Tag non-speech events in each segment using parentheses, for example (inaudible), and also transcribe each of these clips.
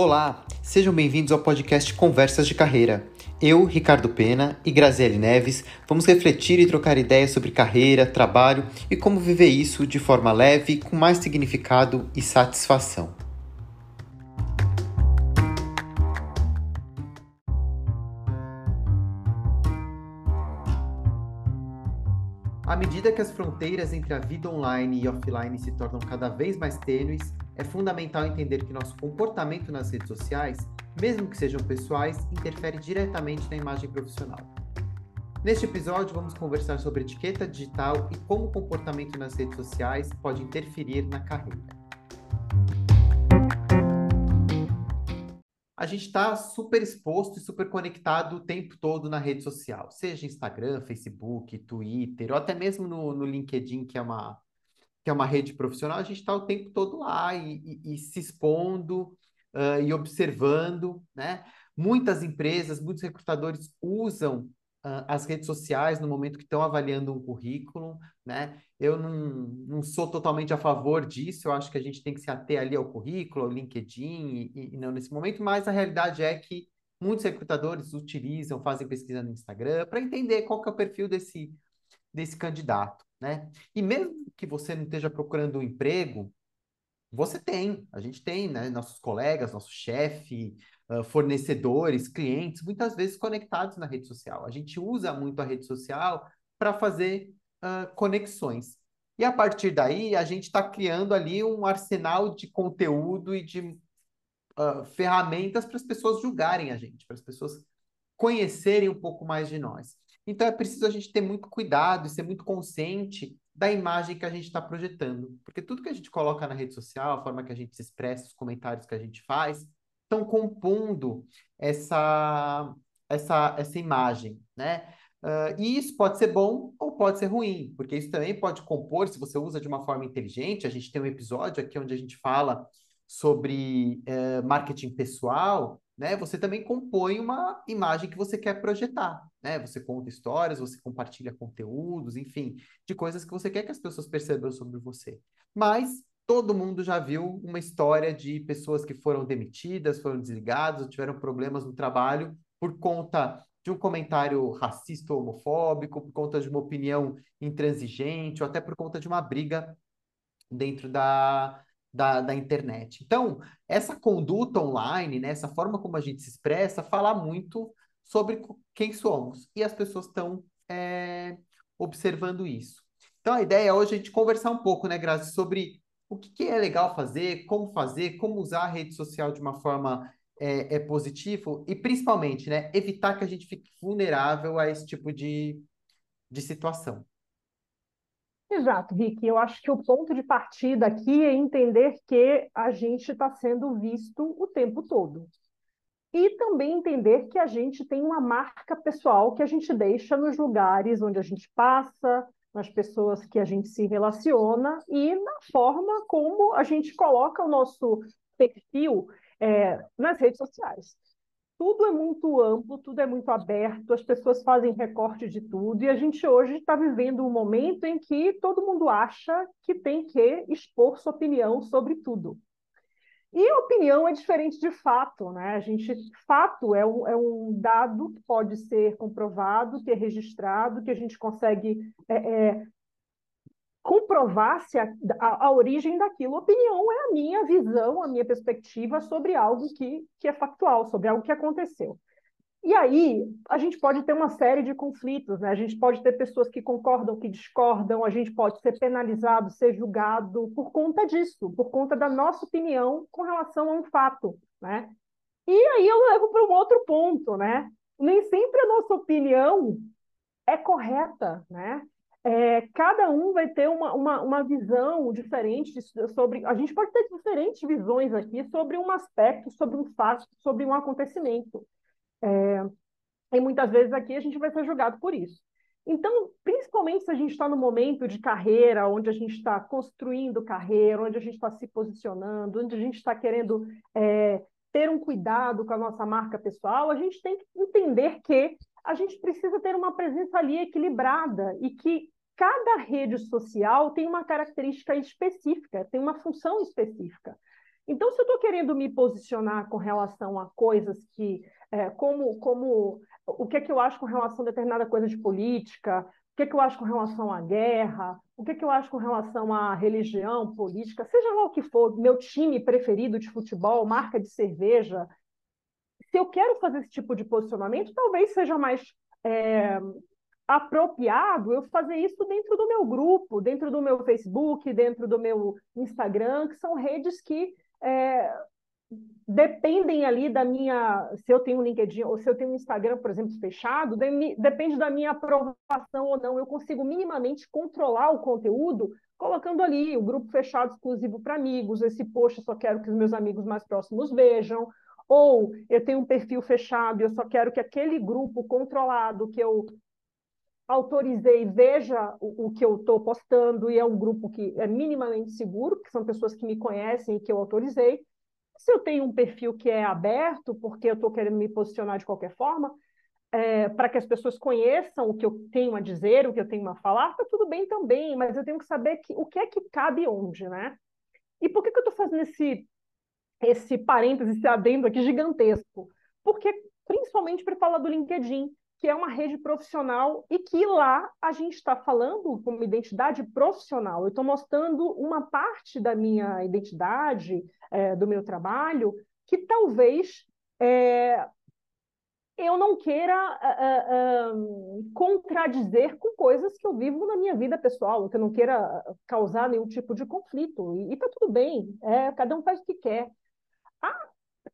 Olá, sejam bem-vindos ao podcast Conversas de Carreira. Eu, Ricardo Pena e Graziele Neves vamos refletir e trocar ideias sobre carreira, trabalho e como viver isso de forma leve, com mais significado e satisfação. À medida que as fronteiras entre a vida online e offline se tornam cada vez mais tênues, é fundamental entender que nosso comportamento nas redes sociais, mesmo que sejam pessoais, interfere diretamente na imagem profissional. Neste episódio, vamos conversar sobre etiqueta digital e como o comportamento nas redes sociais pode interferir na carreira. a gente está super exposto e super conectado o tempo todo na rede social, seja Instagram, Facebook, Twitter, ou até mesmo no, no LinkedIn, que é uma, que é uma rede profissional, a gente está o tempo todo lá e, e, e se expondo uh, e observando, né? Muitas empresas, muitos recrutadores usam uh, as redes sociais no momento que estão avaliando um currículo, né? Eu não, não sou totalmente a favor disso, eu acho que a gente tem que se ater ali ao currículo, ao LinkedIn, e, e não nesse momento, mas a realidade é que muitos recrutadores utilizam, fazem pesquisa no Instagram para entender qual que é o perfil desse, desse candidato, né? E mesmo que você não esteja procurando um emprego, você tem, a gente tem, né? Nossos colegas, nosso chefe, fornecedores, clientes, muitas vezes conectados na rede social. A gente usa muito a rede social para fazer uh, conexões. E a partir daí, a gente está criando ali um arsenal de conteúdo e de uh, ferramentas para as pessoas julgarem a gente, para as pessoas conhecerem um pouco mais de nós. Então é preciso a gente ter muito cuidado e ser muito consciente da imagem que a gente está projetando. Porque tudo que a gente coloca na rede social, a forma que a gente se expressa, os comentários que a gente faz, estão compondo essa, essa, essa imagem, né? Uh, e isso pode ser bom ou pode ser ruim, porque isso também pode compor, se você usa de uma forma inteligente. A gente tem um episódio aqui onde a gente fala sobre uh, marketing pessoal, né? Você também compõe uma imagem que você quer projetar, né? Você conta histórias, você compartilha conteúdos, enfim, de coisas que você quer que as pessoas percebam sobre você. Mas todo mundo já viu uma história de pessoas que foram demitidas, foram desligadas, tiveram problemas no trabalho por conta de um comentário racista ou homofóbico, por conta de uma opinião intransigente, ou até por conta de uma briga dentro da, da, da internet. Então, essa conduta online, né, essa forma como a gente se expressa, fala muito sobre quem somos. E as pessoas estão é, observando isso. Então, a ideia é hoje a gente conversar um pouco, né, Grazi, sobre o que, que é legal fazer, como fazer, como usar a rede social de uma forma é, é positivo e principalmente, né, evitar que a gente fique vulnerável a esse tipo de, de situação. Exato, Rick. Eu acho que o ponto de partida aqui é entender que a gente está sendo visto o tempo todo. E também entender que a gente tem uma marca pessoal que a gente deixa nos lugares onde a gente passa, nas pessoas que a gente se relaciona e na forma como a gente coloca o nosso perfil é, nas redes sociais. Tudo é muito amplo, tudo é muito aberto, as pessoas fazem recorte de tudo, e a gente hoje está vivendo um momento em que todo mundo acha que tem que expor sua opinião sobre tudo. E opinião é diferente de fato, né? A gente, fato é um, é um dado que pode ser comprovado, que é registrado, que a gente consegue é, é, comprovar-se a, a, a, origem daquilo. Opinião é a minha visão, a minha perspectiva sobre algo que, que é factual, sobre algo que aconteceu. E aí, a gente pode ter uma série de conflitos, né? A gente pode ter pessoas que concordam, que discordam, a gente pode ser penalizado, ser julgado por conta disso, por conta da nossa opinião com relação a um fato, né? E aí eu levo para um outro ponto, né? Nem sempre a nossa opinião é correta, né? É, cada um vai ter uma, uma, uma visão diferente sobre. A gente pode ter diferentes visões aqui sobre um aspecto, sobre um fato, sobre um acontecimento. É, e muitas vezes aqui a gente vai ser julgado por isso. Então, principalmente se a gente está no momento de carreira, onde a gente está construindo carreira, onde a gente está se posicionando, onde a gente está querendo é, ter um cuidado com a nossa marca pessoal, a gente tem que entender que a gente precisa ter uma presença ali equilibrada e que cada rede social tem uma característica específica, tem uma função específica. Então, se eu estou querendo me posicionar com relação a coisas que, é, como, como o que é que eu acho com relação a determinada coisa de política, o que é que eu acho com relação à guerra, o que é que eu acho com relação à religião, política, seja lá o que for, meu time preferido de futebol, marca de cerveja, se eu quero fazer esse tipo de posicionamento, talvez seja mais é, apropriado eu fazer isso dentro do meu grupo, dentro do meu Facebook, dentro do meu Instagram, que são redes que é, dependem ali da minha. Se eu tenho um LinkedIn ou se eu tenho um Instagram, por exemplo, fechado, de, depende da minha aprovação ou não. Eu consigo minimamente controlar o conteúdo colocando ali o grupo fechado exclusivo para amigos, esse post eu só quero que os meus amigos mais próximos vejam, ou eu tenho um perfil fechado e eu só quero que aquele grupo controlado que eu autorizei, veja o, o que eu estou postando, e é um grupo que é minimamente seguro, que são pessoas que me conhecem e que eu autorizei. Se eu tenho um perfil que é aberto, porque eu estou querendo me posicionar de qualquer forma, é, para que as pessoas conheçam o que eu tenho a dizer, o que eu tenho a falar, está tudo bem também, mas eu tenho que saber que, o que é que cabe onde, né? E por que, que eu estou fazendo esse, esse parênteses, esse adendo aqui gigantesco? Porque, principalmente para falar do LinkedIn, que é uma rede profissional e que lá a gente está falando como identidade profissional. Eu estou mostrando uma parte da minha identidade, é, do meu trabalho, que talvez é, eu não queira uh, uh, contradizer com coisas que eu vivo na minha vida pessoal, que eu não queira causar nenhum tipo de conflito. E está tudo bem, é, cada um faz o que quer. A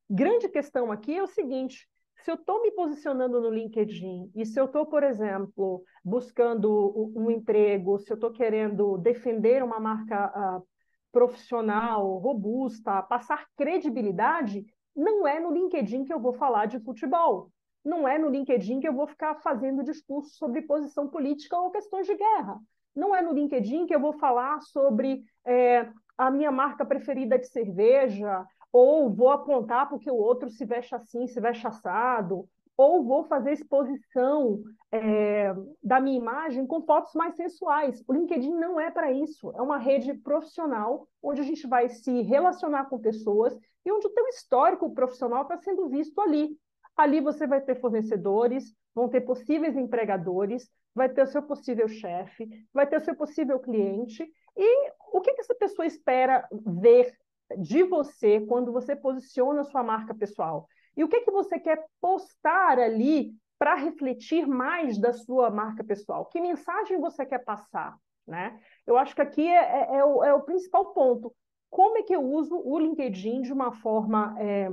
grande questão aqui é o seguinte: se eu estou me posicionando no LinkedIn e se eu estou, por exemplo, buscando um emprego, se eu estou querendo defender uma marca uh, profissional, robusta, passar credibilidade, não é no LinkedIn que eu vou falar de futebol. Não é no LinkedIn que eu vou ficar fazendo discurso sobre posição política ou questões de guerra. Não é no LinkedIn que eu vou falar sobre é, a minha marca preferida de cerveja, ou vou apontar porque o outro se veste assim, se veste assado, ou vou fazer exposição é, da minha imagem com fotos mais sensuais. O LinkedIn não é para isso, é uma rede profissional onde a gente vai se relacionar com pessoas e onde o teu histórico profissional está sendo visto ali. Ali você vai ter fornecedores, vão ter possíveis empregadores, vai ter o seu possível chefe, vai ter o seu possível cliente. E o que, que essa pessoa espera ver de você quando você posiciona a sua marca pessoal. E o que, que você quer postar ali para refletir mais da sua marca pessoal? Que mensagem você quer passar? Né? Eu acho que aqui é, é, é, o, é o, principal ponto. Como é que eu uso o LinkedIn de uma forma é,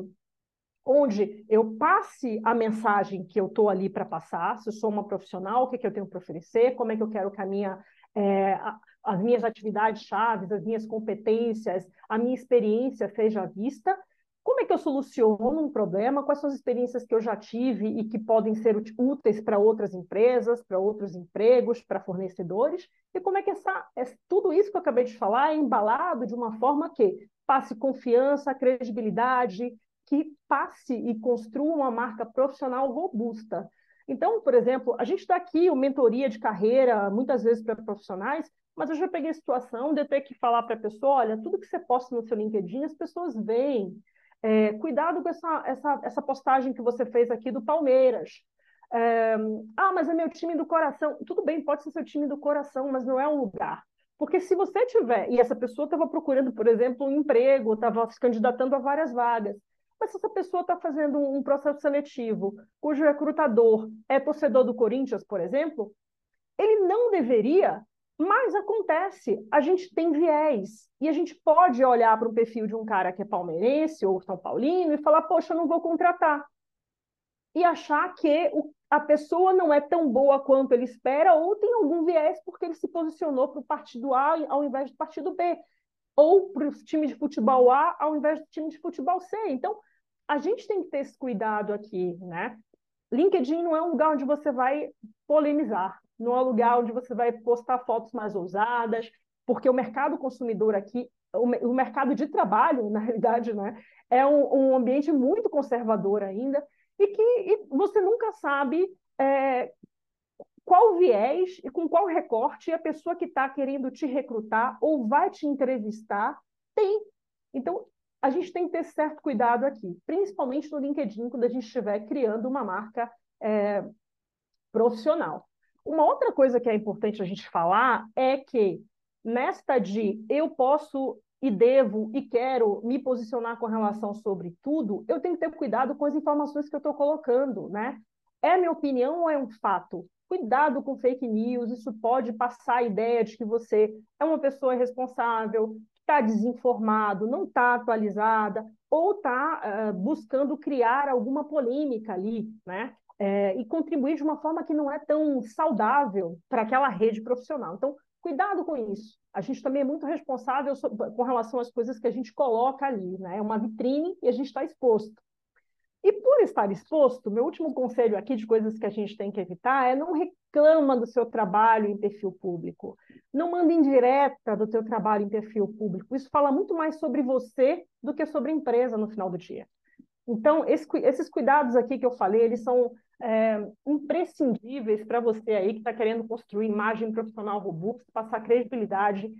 onde eu passe a mensagem que eu estou ali para passar, se eu sou uma profissional, o que, que eu tenho para oferecer, como é que eu quero que a minha, é, as minhas atividades chaves, as minhas competências, a minha experiência seja vista. Como é que eu soluciono um problema? Quais são as experiências que eu já tive e que podem ser úteis para outras empresas, para outros empregos, para fornecedores? E como é que essa, tudo isso que eu acabei de falar é embalado de uma forma que passe confiança, credibilidade, que passe e construa uma marca profissional robusta. Então, por exemplo, a gente está aqui, o mentoria de carreira, muitas vezes para profissionais, mas eu já peguei a situação de eu ter que falar para a pessoa, olha, tudo que você posta no seu LinkedIn, as pessoas veem. É, cuidado com essa, essa, essa postagem que você fez aqui do Palmeiras. É, ah, mas é meu time do coração. Tudo bem, pode ser seu time do coração, mas não é um lugar. Porque se você tiver, e essa pessoa estava procurando, por exemplo, um emprego, estava se candidatando a várias vagas, mas se essa pessoa está fazendo um processo seletivo, cujo recrutador é torcedor do Corinthians, por exemplo, ele não deveria mas acontece, a gente tem viés. E a gente pode olhar para um perfil de um cara que é palmeirense ou São Paulino e falar, poxa, eu não vou contratar. E achar que o, a pessoa não é tão boa quanto ele espera, ou tem algum viés porque ele se posicionou para o partido A ao invés do partido B, ou para o time de futebol A ao invés do time de futebol C. Então, a gente tem que ter esse cuidado aqui, né? LinkedIn não é um lugar onde você vai polemizar não é lugar onde você vai postar fotos mais ousadas, porque o mercado consumidor aqui, o, o mercado de trabalho, (laughs) na realidade, né, é um, um, ambiente muito conservador ainda, e que e você nunca sabe é, qual viés e com qual recorte a pessoa que está querendo te recrutar ou vai te entrevistar tem. Então, a gente tem que ter certo cuidado aqui, principalmente no LinkedIn, quando a gente estiver criando uma marca é, profissional. Uma outra coisa que é importante a gente falar é que nesta de eu posso e devo e quero me posicionar com relação sobre tudo, eu tenho que ter cuidado com as informações que eu estou colocando, né? É minha opinião ou é um fato? Cuidado com fake news, isso pode passar a ideia de que você é uma pessoa responsável, está desinformado, não está atualizada, ou está uh, eh, buscando criar alguma polêmica ali, né? É, e contribuir de uma forma que não é tão saudável para aquela rede profissional. Então, cuidado com isso. A gente também é muito responsável com relação às coisas que a gente coloca ali, né? É uma vitrine e a gente está exposto. E por estar exposto, meu último conselho aqui de coisas que a gente tem que evitar é não reclama do seu trabalho em perfil público. Não manda indireta do teu trabalho em perfil público. Isso fala muito mais sobre você do que sobre a empresa no final do dia. Então, esse, esses cuidados aqui que eu falei, eles são é, imprescindíveis para você aí que está querendo construir imagem profissional robusta, passar credibilidade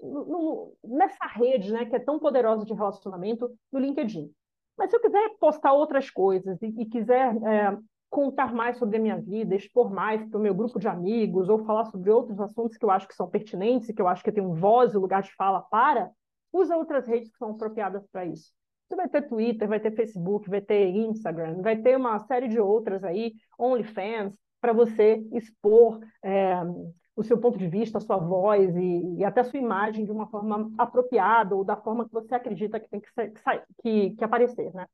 no, nessa rede né, que é tão poderosa de relacionamento no LinkedIn. Mas se eu quiser postar outras coisas e, e quiser é, contar mais sobre a minha vida, expor mais para o meu grupo de amigos, ou falar sobre outros assuntos que eu acho que são pertinentes e que eu acho que tem um voz e lugar de fala para, usa outras redes que são apropriadas para isso. Você vai ter Twitter, vai ter Facebook, vai ter Instagram, vai ter uma série de outras aí, OnlyFans, para você expor é, o seu ponto de vista, a sua voz e, e, até a sua imagem de uma forma apropriada ou da forma que você acredita que tem que, ser, que, que aparecer, né?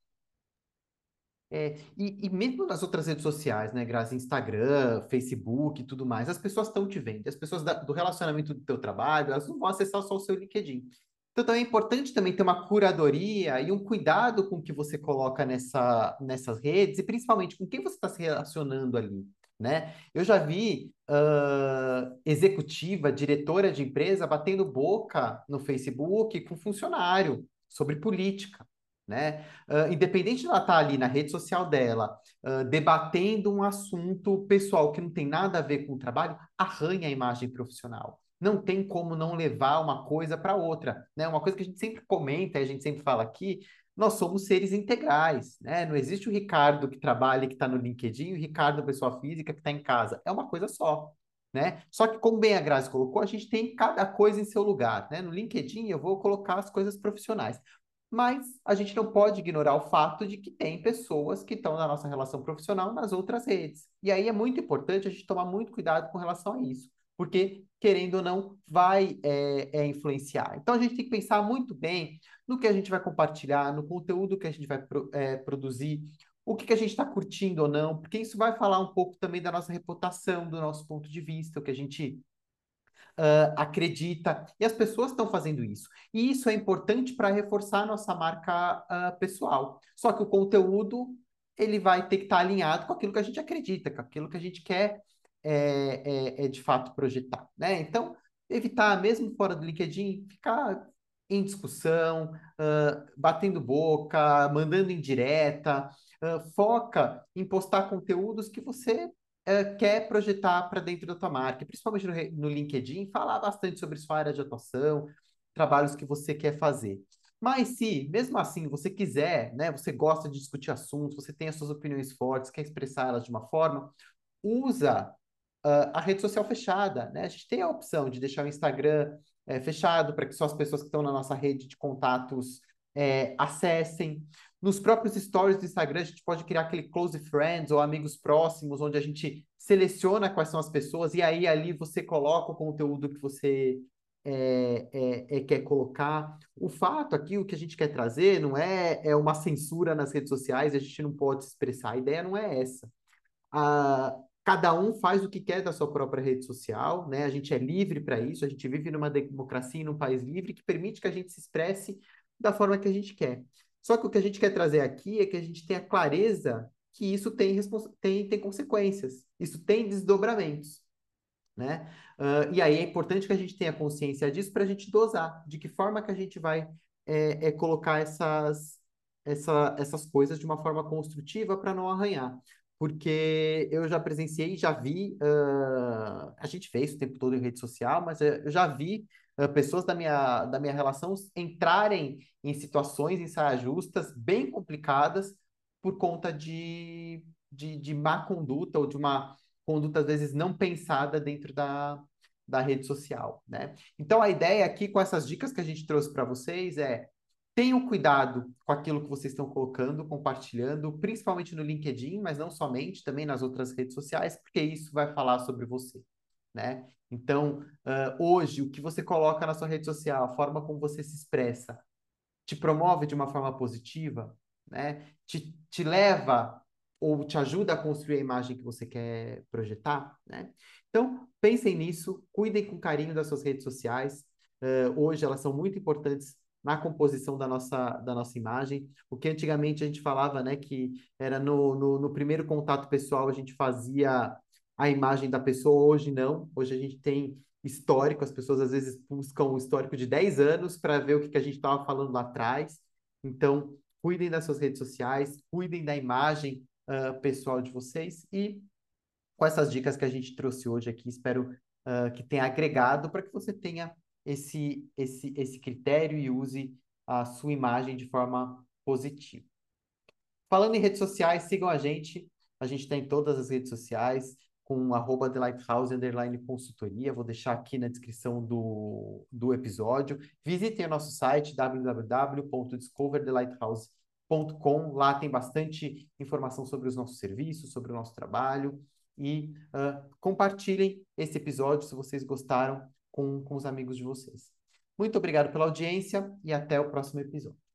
É, e, e, mesmo nas outras redes sociais, né, Grazi, Instagram, Facebook e tudo mais, as pessoas estão te vendo. As pessoas da, do relacionamento do teu trabalho, elas não vão acessar só o seu LinkedIn. Então, também é importante também ter uma curadoria e um cuidado com o que você coloca nessa, nessas redes e principalmente com quem você está se relacionando ali né? Eu já vi uh, executiva, diretora de empresa batendo boca no Facebook com funcionário sobre política, né? Uh, independente de ela estar tá ali na rede social dela, uh, debatendo um assunto pessoal que não tem nada a ver com o trabalho, arranha a imagem profissional. Não tem como não levar uma coisa para outra, né? Uma coisa que a gente sempre comenta, a gente sempre fala aqui, nós somos seres integrais, né? Não existe o Ricardo que trabalha que está no LinkedIn, o Ricardo, pessoa física, que está em casa. É uma coisa só, né? Só que, como bem a Grazi colocou, a gente tem cada coisa em seu lugar, né? No LinkedIn eu vou colocar as coisas profissionais. Mas a gente não pode ignorar o fato de que tem pessoas que estão na nossa relação profissional nas outras redes. E aí é muito importante a gente tomar muito cuidado com relação a isso porque, querendo ou não, vai é, é, influenciar. Então, a gente tem que pensar muito bem no que a gente vai compartilhar, no conteúdo que a gente vai pro, é, produzir, o que, que a gente está curtindo ou não, porque isso vai falar um pouco também da nossa reputação, do nosso ponto de vista, o que a gente Uh, acredita, e as pessoas estão fazendo isso. E isso é importante para reforçar a nossa marca uh, pessoal. Só que o conteúdo ele vai ter que estar tá alinhado com aquilo que a gente acredita, com aquilo que a gente quer é, é, é de fato projetar, né? Então, evitar, mesmo fora do LinkedIn, ficar em discussão, uh, batendo boca, mandando indireta, uh, foca em postar conteúdos que você uh, quer projetar para dentro da tua marca, principalmente no, no, LinkedIn, falar bastante sobre sua área de atuação, trabalhos que você quer fazer. Mas se, mesmo assim, você quiser, né, você gosta de discutir assuntos, você tem as suas opiniões fortes, quer expressar elas de uma forma, usa uh, a rede social fechada, né? A gente tem a opção de deixar o Instagram é, fechado para que só as pessoas que estão na nossa rede de contatos é, acessem. Nos próprios stories do Instagram, a gente pode criar aquele close friends ou amigos próximos, onde a gente seleciona quais são as pessoas e aí ali você coloca o conteúdo que você é, é, quer colocar. O fato aqui, o que a gente quer trazer, não é, é uma censura nas redes sociais, a gente não pode expressar. A ideia não é essa. A, Cada um faz o que quer da sua própria rede social, né? A gente é livre para isso, a gente vive numa democracia, num país livre que permite que a gente se expresse da forma que a gente quer. Só que o que a gente quer trazer aqui é que a gente tenha clareza que isso tem, tem, tem consequências, isso tem desdobramentos, né? Uh, e aí é importante que a gente tenha consciência disso para a gente dosar de que forma que a gente vai é, é colocar essas, essa, essas coisas de uma forma construtiva para não arranhar. Porque eu já presenciei, já vi, uh, a gente fez o tempo todo em rede social, mas eu já vi uh, pessoas da minha, da minha relação entrarem em situações, em saias justas, bem complicadas, por conta de, de, de má conduta ou de uma conduta, às vezes, não pensada dentro da, da rede social, né? Então, a ideia aqui, com essas dicas que a gente trouxe para vocês, é tenham cuidado com aquilo que vocês estão colocando, compartilhando, principalmente no LinkedIn, mas não somente, também nas outras redes sociais, porque isso vai falar sobre você, né? Então, uh, hoje, o que você coloca na sua rede social, a forma como você se expressa, te promove de uma forma positiva, né? Te, te leva ou te ajuda a construir a imagem que você quer projetar, né? Então, pensem nisso, cuidem com carinho das suas redes sociais. Uh, hoje elas são muito importantes na composição da nossa, da nossa imagem. O que antigamente a gente falava, né, que era no, no, no primeiro contato pessoal a gente fazia a imagem da pessoa, hoje não. Hoje a gente tem histórico, as pessoas às vezes buscam um histórico de 10 anos para ver o que, que a gente estava falando lá atrás. Então, cuidem das suas redes sociais, cuidem da imagem uh, pessoal de vocês e com essas dicas que a gente trouxe hoje aqui, espero uh, que tenha agregado para que você tenha esse, esse, esse critério e use a sua imagem de forma positiva. Falando em redes sociais, sigam a gente. A gente está em todas as redes sociais com arroba The Lighthouse Underline Consultoria. Vou deixar aqui na descrição do, do episódio. Visitem o nosso site www.discoverthelighthouse.com. Lá tem bastante informação sobre os nossos serviços, sobre o nosso trabalho e uh, compartilhem esse episódio se vocês gostaram com, com os amigos de vocês. Muito obrigado pela audiência e até o próximo episódio.